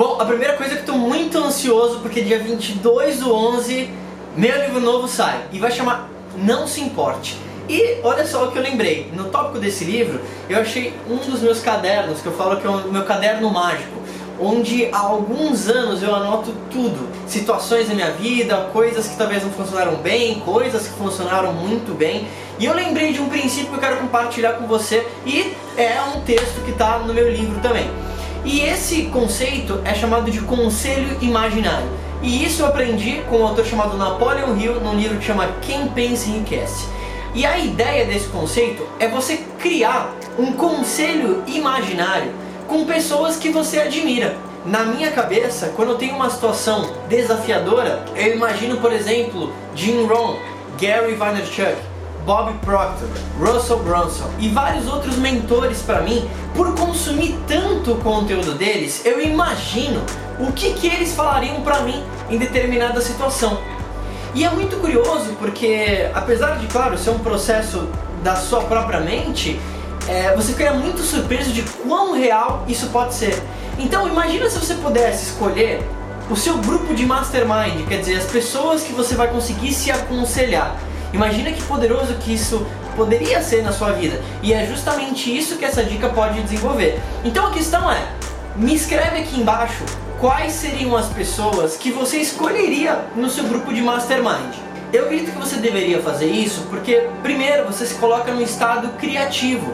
Bom, a primeira coisa é que tô muito ansioso porque dia 22 do 11 meu livro novo sai e vai chamar Não Se Importe. E olha só o que eu lembrei, no tópico desse livro eu achei um dos meus cadernos, que eu falo que é o meu caderno mágico, onde há alguns anos eu anoto tudo, situações da minha vida, coisas que talvez não funcionaram bem, coisas que funcionaram muito bem. E eu lembrei de um princípio que eu quero compartilhar com você e é um texto que está no meu livro também. E esse conceito é chamado de conselho imaginário. E isso eu aprendi com um autor chamado Napoleon Hill num livro que chama Quem Pensa Enriquece. E a ideia desse conceito é você criar um conselho imaginário com pessoas que você admira. Na minha cabeça, quando eu tenho uma situação desafiadora, eu imagino, por exemplo, Jim Rohn, Gary Vaynerchuk, Bob Proctor, Russell Brunson e vários outros mentores para mim, por consumir tanto o conteúdo deles, eu imagino o que, que eles falariam para mim em determinada situação. E é muito curioso porque, apesar de, claro, ser um processo da sua própria mente, é, você ficaria muito surpreso de quão real isso pode ser. Então, imagina se você pudesse escolher o seu grupo de mastermind, quer dizer, as pessoas que você vai conseguir se aconselhar. Imagina que poderoso que isso poderia ser na sua vida. E é justamente isso que essa dica pode desenvolver. Então a questão é, me escreve aqui embaixo quais seriam as pessoas que você escolheria no seu grupo de mastermind. Eu acredito que você deveria fazer isso porque, primeiro, você se coloca num estado criativo.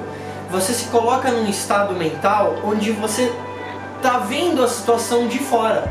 Você se coloca num estado mental onde você está vendo a situação de fora,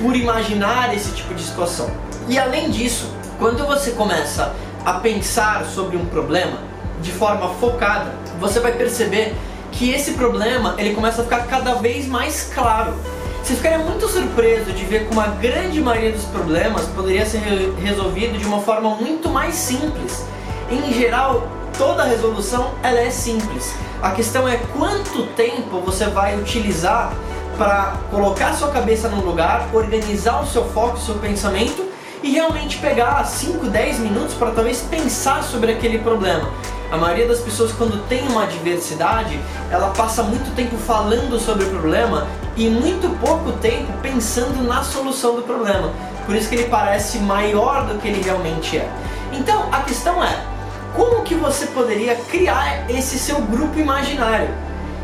por imaginar esse tipo de situação. E além disso, quando você começa a pensar sobre um problema de forma focada, você vai perceber que esse problema ele começa a ficar cada vez mais claro. Você ficaria muito surpreso de ver como a grande maioria dos problemas poderia ser resolvido de uma forma muito mais simples. Em geral, toda resolução ela é simples. A questão é quanto tempo você vai utilizar para colocar sua cabeça no lugar, organizar o seu foco, o seu pensamento e realmente pegar 5, 10 minutos para talvez pensar sobre aquele problema. A maioria das pessoas quando tem uma adversidade, ela passa muito tempo falando sobre o problema e muito pouco tempo pensando na solução do problema. Por isso que ele parece maior do que ele realmente é. Então, a questão é, como que você poderia criar esse seu grupo imaginário?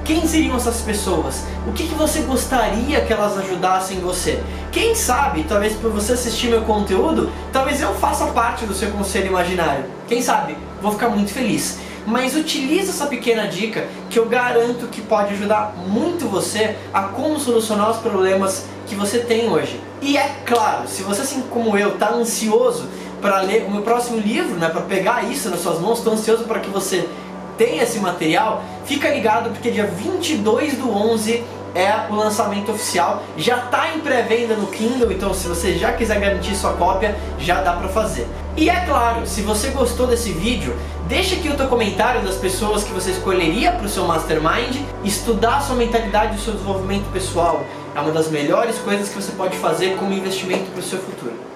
Quem seriam essas pessoas? O que, que você gostaria que elas ajudassem você? Quem sabe, talvez por você assistir meu conteúdo, talvez eu faça parte do seu conselho imaginário. Quem sabe? Vou ficar muito feliz. Mas utilize essa pequena dica que eu garanto que pode ajudar muito você a como solucionar os problemas que você tem hoje. E é claro, se você assim como eu está ansioso para ler o meu próximo livro, né, para pegar isso nas suas mãos, estou ansioso para que você tem esse material, fica ligado porque dia 22 do 11 é o lançamento oficial, já está em pré-venda no Kindle, então se você já quiser garantir sua cópia, já dá para fazer. E é claro, se você gostou desse vídeo, deixa aqui o teu comentário das pessoas que você escolheria para o seu Mastermind, estudar a sua mentalidade e o seu desenvolvimento pessoal é uma das melhores coisas que você pode fazer como investimento para o seu futuro.